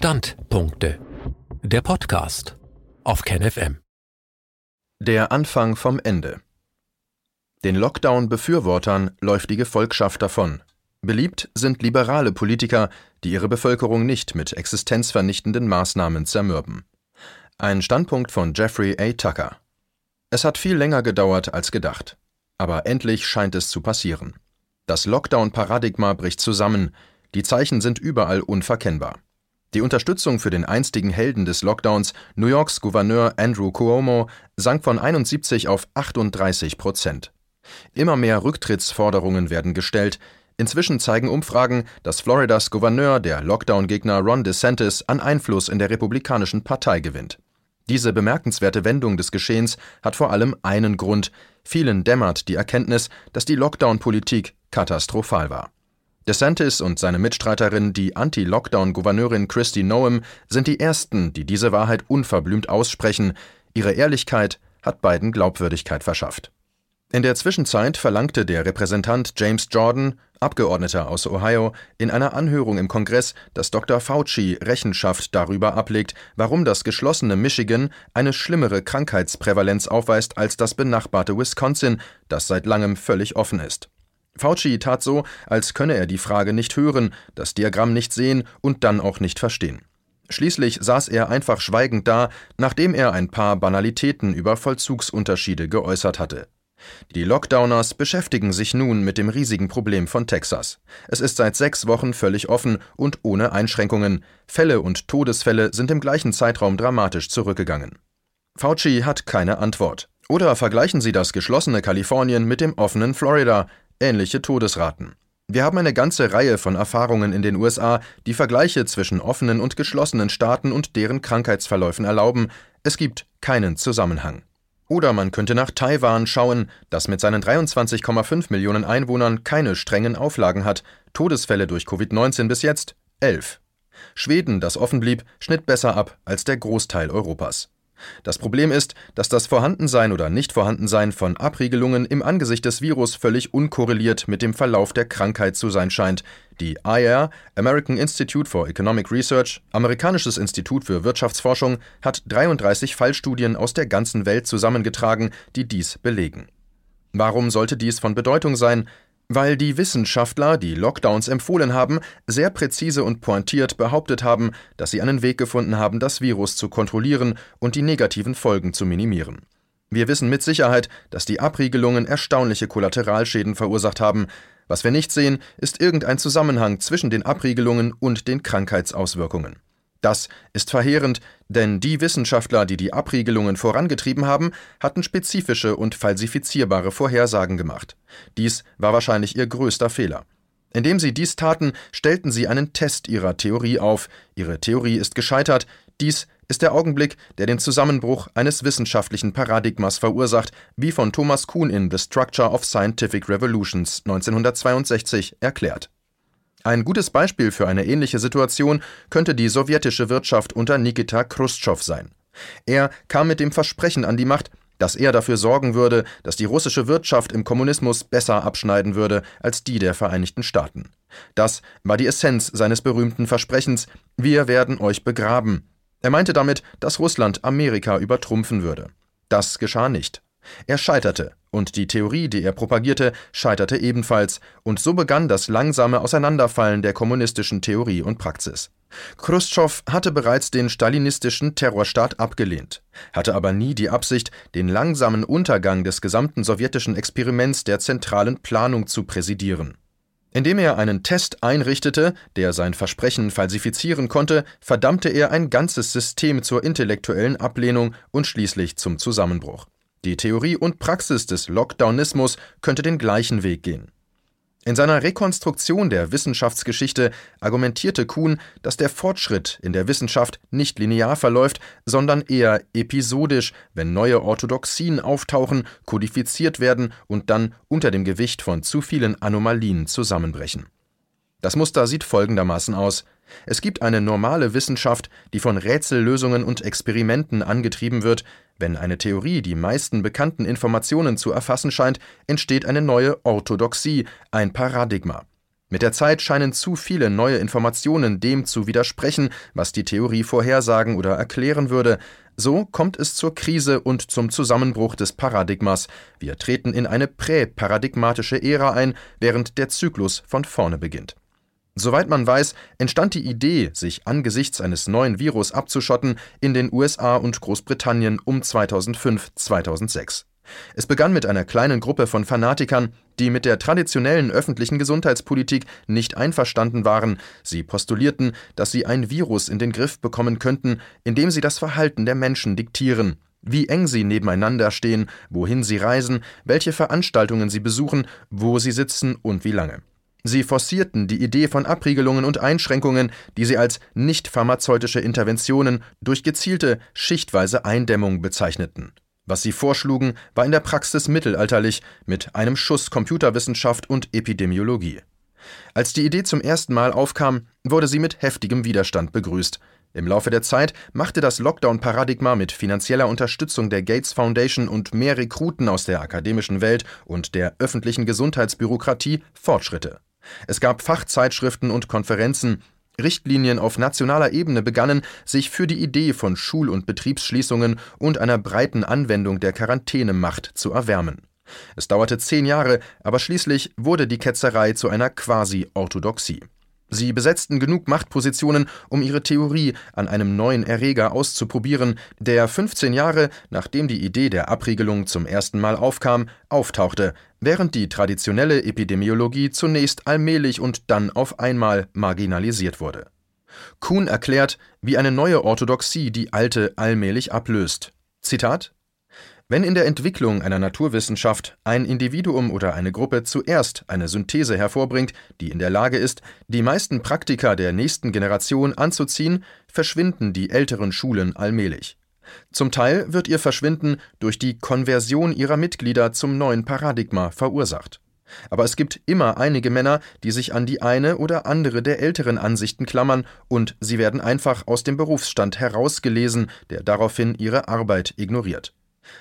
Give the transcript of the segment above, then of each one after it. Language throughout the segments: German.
Standpunkte. Der Podcast auf KenFM. Der Anfang vom Ende. Den Lockdown-Befürwortern läuft die Gefolgschaft davon. Beliebt sind liberale Politiker, die ihre Bevölkerung nicht mit existenzvernichtenden Maßnahmen zermürben. Ein Standpunkt von Jeffrey A. Tucker. Es hat viel länger gedauert als gedacht. Aber endlich scheint es zu passieren. Das Lockdown-Paradigma bricht zusammen, die Zeichen sind überall unverkennbar. Die Unterstützung für den einstigen Helden des Lockdowns, New Yorks Gouverneur Andrew Cuomo, sank von 71 auf 38 Prozent. Immer mehr Rücktrittsforderungen werden gestellt. Inzwischen zeigen Umfragen, dass Floridas Gouverneur, der Lockdown-Gegner Ron DeSantis, an Einfluss in der Republikanischen Partei gewinnt. Diese bemerkenswerte Wendung des Geschehens hat vor allem einen Grund. Vielen dämmert die Erkenntnis, dass die Lockdown-Politik katastrophal war. DeSantis und seine Mitstreiterin, die Anti-Lockdown-Gouverneurin Christy Noem, sind die ersten, die diese Wahrheit unverblümt aussprechen. Ihre Ehrlichkeit hat beiden Glaubwürdigkeit verschafft. In der Zwischenzeit verlangte der Repräsentant James Jordan, Abgeordneter aus Ohio, in einer Anhörung im Kongress, dass Dr. Fauci Rechenschaft darüber ablegt, warum das geschlossene Michigan eine schlimmere Krankheitsprävalenz aufweist als das benachbarte Wisconsin, das seit langem völlig offen ist. Fauci tat so, als könne er die Frage nicht hören, das Diagramm nicht sehen und dann auch nicht verstehen. Schließlich saß er einfach schweigend da, nachdem er ein paar Banalitäten über Vollzugsunterschiede geäußert hatte. Die Lockdowners beschäftigen sich nun mit dem riesigen Problem von Texas. Es ist seit sechs Wochen völlig offen und ohne Einschränkungen. Fälle und Todesfälle sind im gleichen Zeitraum dramatisch zurückgegangen. Fauci hat keine Antwort. Oder vergleichen Sie das geschlossene Kalifornien mit dem offenen Florida ähnliche Todesraten. Wir haben eine ganze Reihe von Erfahrungen in den USA, die Vergleiche zwischen offenen und geschlossenen Staaten und deren Krankheitsverläufen erlauben. Es gibt keinen Zusammenhang. Oder man könnte nach Taiwan schauen, das mit seinen 23,5 Millionen Einwohnern keine strengen Auflagen hat. Todesfälle durch Covid-19 bis jetzt 11. Schweden, das offen blieb, schnitt besser ab als der Großteil Europas. Das Problem ist, dass das Vorhandensein oder Nichtvorhandensein von Abriegelungen im Angesicht des Virus völlig unkorreliert mit dem Verlauf der Krankheit zu sein scheint. Die IR, American Institute for Economic Research, amerikanisches Institut für Wirtschaftsforschung, hat 33 Fallstudien aus der ganzen Welt zusammengetragen, die dies belegen. Warum sollte dies von Bedeutung sein? Weil die Wissenschaftler, die Lockdowns empfohlen haben, sehr präzise und pointiert behauptet haben, dass sie einen Weg gefunden haben, das Virus zu kontrollieren und die negativen Folgen zu minimieren. Wir wissen mit Sicherheit, dass die Abriegelungen erstaunliche Kollateralschäden verursacht haben. Was wir nicht sehen, ist irgendein Zusammenhang zwischen den Abriegelungen und den Krankheitsauswirkungen. Das ist verheerend, denn die Wissenschaftler, die die Abriegelungen vorangetrieben haben, hatten spezifische und falsifizierbare Vorhersagen gemacht. Dies war wahrscheinlich ihr größter Fehler. Indem sie dies taten, stellten sie einen Test ihrer Theorie auf. Ihre Theorie ist gescheitert. Dies ist der Augenblick, der den Zusammenbruch eines wissenschaftlichen Paradigmas verursacht, wie von Thomas Kuhn in The Structure of Scientific Revolutions 1962 erklärt. Ein gutes Beispiel für eine ähnliche Situation könnte die sowjetische Wirtschaft unter Nikita Khrushchev sein. Er kam mit dem Versprechen an die Macht, dass er dafür sorgen würde, dass die russische Wirtschaft im Kommunismus besser abschneiden würde als die der Vereinigten Staaten. Das war die Essenz seines berühmten Versprechens Wir werden euch begraben. Er meinte damit, dass Russland Amerika übertrumpfen würde. Das geschah nicht. Er scheiterte, und die Theorie, die er propagierte, scheiterte ebenfalls, und so begann das langsame Auseinanderfallen der kommunistischen Theorie und Praxis. Khrushchev hatte bereits den stalinistischen Terrorstaat abgelehnt, hatte aber nie die Absicht, den langsamen Untergang des gesamten sowjetischen Experiments der zentralen Planung zu präsidieren. Indem er einen Test einrichtete, der sein Versprechen falsifizieren konnte, verdammte er ein ganzes System zur intellektuellen Ablehnung und schließlich zum Zusammenbruch. Die Theorie und Praxis des Lockdownismus könnte den gleichen Weg gehen. In seiner Rekonstruktion der Wissenschaftsgeschichte argumentierte Kuhn, dass der Fortschritt in der Wissenschaft nicht linear verläuft, sondern eher episodisch, wenn neue Orthodoxien auftauchen, kodifiziert werden und dann unter dem Gewicht von zu vielen Anomalien zusammenbrechen. Das Muster sieht folgendermaßen aus es gibt eine normale Wissenschaft, die von Rätsellösungen und Experimenten angetrieben wird. Wenn eine Theorie die meisten bekannten Informationen zu erfassen scheint, entsteht eine neue Orthodoxie, ein Paradigma. Mit der Zeit scheinen zu viele neue Informationen dem zu widersprechen, was die Theorie vorhersagen oder erklären würde. So kommt es zur Krise und zum Zusammenbruch des Paradigmas. Wir treten in eine präparadigmatische Ära ein, während der Zyklus von vorne beginnt. Soweit man weiß, entstand die Idee, sich angesichts eines neuen Virus abzuschotten, in den USA und Großbritannien um 2005-2006. Es begann mit einer kleinen Gruppe von Fanatikern, die mit der traditionellen öffentlichen Gesundheitspolitik nicht einverstanden waren. Sie postulierten, dass sie ein Virus in den Griff bekommen könnten, indem sie das Verhalten der Menschen diktieren. Wie eng sie nebeneinander stehen, wohin sie reisen, welche Veranstaltungen sie besuchen, wo sie sitzen und wie lange. Sie forcierten die Idee von Abriegelungen und Einschränkungen, die sie als nicht pharmazeutische Interventionen durch gezielte, schichtweise Eindämmung bezeichneten. Was sie vorschlugen, war in der Praxis mittelalterlich, mit einem Schuss Computerwissenschaft und Epidemiologie. Als die Idee zum ersten Mal aufkam, wurde sie mit heftigem Widerstand begrüßt. Im Laufe der Zeit machte das Lockdown-Paradigma mit finanzieller Unterstützung der Gates Foundation und mehr Rekruten aus der akademischen Welt und der öffentlichen Gesundheitsbürokratie Fortschritte. Es gab Fachzeitschriften und Konferenzen, Richtlinien auf nationaler Ebene begannen, sich für die Idee von Schul- und Betriebsschließungen und einer breiten Anwendung der Quarantänemacht zu erwärmen. Es dauerte zehn Jahre, aber schließlich wurde die Ketzerei zu einer Quasi-Orthodoxie. Sie besetzten genug Machtpositionen, um ihre Theorie an einem neuen Erreger auszuprobieren, der 15 Jahre nachdem die Idee der Abriegelung zum ersten Mal aufkam, auftauchte, während die traditionelle Epidemiologie zunächst allmählich und dann auf einmal marginalisiert wurde. Kuhn erklärt, wie eine neue Orthodoxie die alte allmählich ablöst. Zitat wenn in der Entwicklung einer Naturwissenschaft ein Individuum oder eine Gruppe zuerst eine Synthese hervorbringt, die in der Lage ist, die meisten Praktika der nächsten Generation anzuziehen, verschwinden die älteren Schulen allmählich. Zum Teil wird ihr Verschwinden durch die Konversion ihrer Mitglieder zum neuen Paradigma verursacht. Aber es gibt immer einige Männer, die sich an die eine oder andere der älteren Ansichten klammern, und sie werden einfach aus dem Berufsstand herausgelesen, der daraufhin ihre Arbeit ignoriert.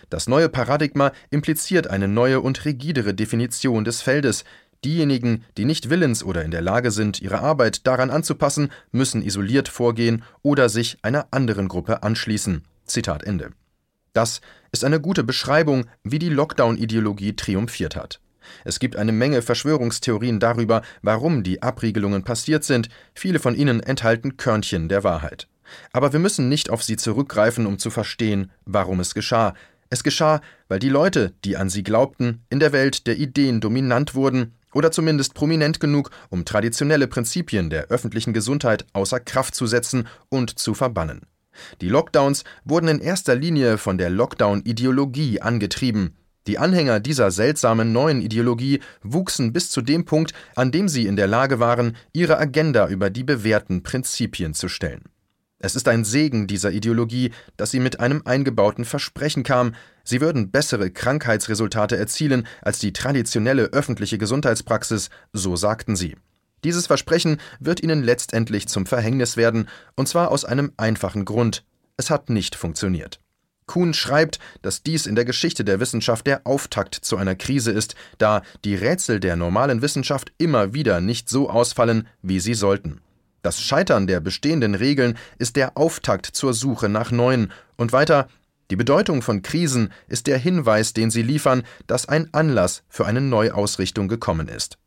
Das neue Paradigma impliziert eine neue und rigidere Definition des Feldes. Diejenigen, die nicht willens oder in der Lage sind, ihre Arbeit daran anzupassen, müssen isoliert vorgehen oder sich einer anderen Gruppe anschließen. Zitat Ende. Das ist eine gute Beschreibung, wie die Lockdown-Ideologie triumphiert hat. Es gibt eine Menge Verschwörungstheorien darüber, warum die Abriegelungen passiert sind, viele von ihnen enthalten Körnchen der Wahrheit. Aber wir müssen nicht auf sie zurückgreifen, um zu verstehen, warum es geschah. Es geschah, weil die Leute, die an sie glaubten, in der Welt der Ideen dominant wurden oder zumindest prominent genug, um traditionelle Prinzipien der öffentlichen Gesundheit außer Kraft zu setzen und zu verbannen. Die Lockdowns wurden in erster Linie von der Lockdown-Ideologie angetrieben. Die Anhänger dieser seltsamen neuen Ideologie wuchsen bis zu dem Punkt, an dem sie in der Lage waren, ihre Agenda über die bewährten Prinzipien zu stellen. Es ist ein Segen dieser Ideologie, dass sie mit einem eingebauten Versprechen kam, sie würden bessere Krankheitsresultate erzielen als die traditionelle öffentliche Gesundheitspraxis, so sagten sie. Dieses Versprechen wird ihnen letztendlich zum Verhängnis werden, und zwar aus einem einfachen Grund. Es hat nicht funktioniert. Kuhn schreibt, dass dies in der Geschichte der Wissenschaft der Auftakt zu einer Krise ist, da die Rätsel der normalen Wissenschaft immer wieder nicht so ausfallen, wie sie sollten. Das Scheitern der bestehenden Regeln ist der Auftakt zur Suche nach neuen. Und weiter, die Bedeutung von Krisen ist der Hinweis, den sie liefern, dass ein Anlass für eine Neuausrichtung gekommen ist.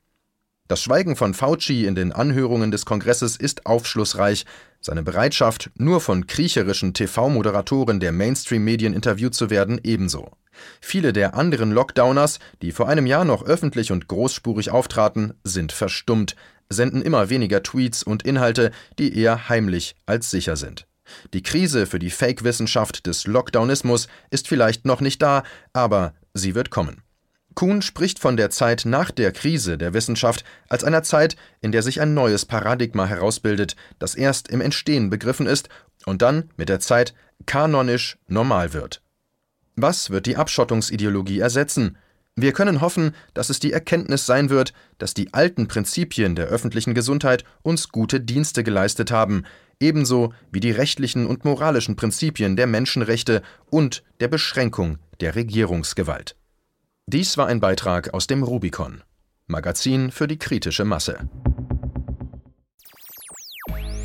Das Schweigen von Fauci in den Anhörungen des Kongresses ist aufschlussreich, seine Bereitschaft, nur von kriecherischen TV-Moderatoren der Mainstream-Medien interviewt zu werden, ebenso. Viele der anderen Lockdowners, die vor einem Jahr noch öffentlich und großspurig auftraten, sind verstummt, senden immer weniger Tweets und Inhalte, die eher heimlich als sicher sind. Die Krise für die Fake-Wissenschaft des Lockdownismus ist vielleicht noch nicht da, aber sie wird kommen. Kuhn spricht von der Zeit nach der Krise der Wissenschaft als einer Zeit, in der sich ein neues Paradigma herausbildet, das erst im Entstehen begriffen ist und dann mit der Zeit kanonisch normal wird. Was wird die Abschottungsideologie ersetzen? Wir können hoffen, dass es die Erkenntnis sein wird, dass die alten Prinzipien der öffentlichen Gesundheit uns gute Dienste geleistet haben, ebenso wie die rechtlichen und moralischen Prinzipien der Menschenrechte und der Beschränkung der Regierungsgewalt. Dies war ein Beitrag aus dem Rubicon. Magazin für die kritische Masse.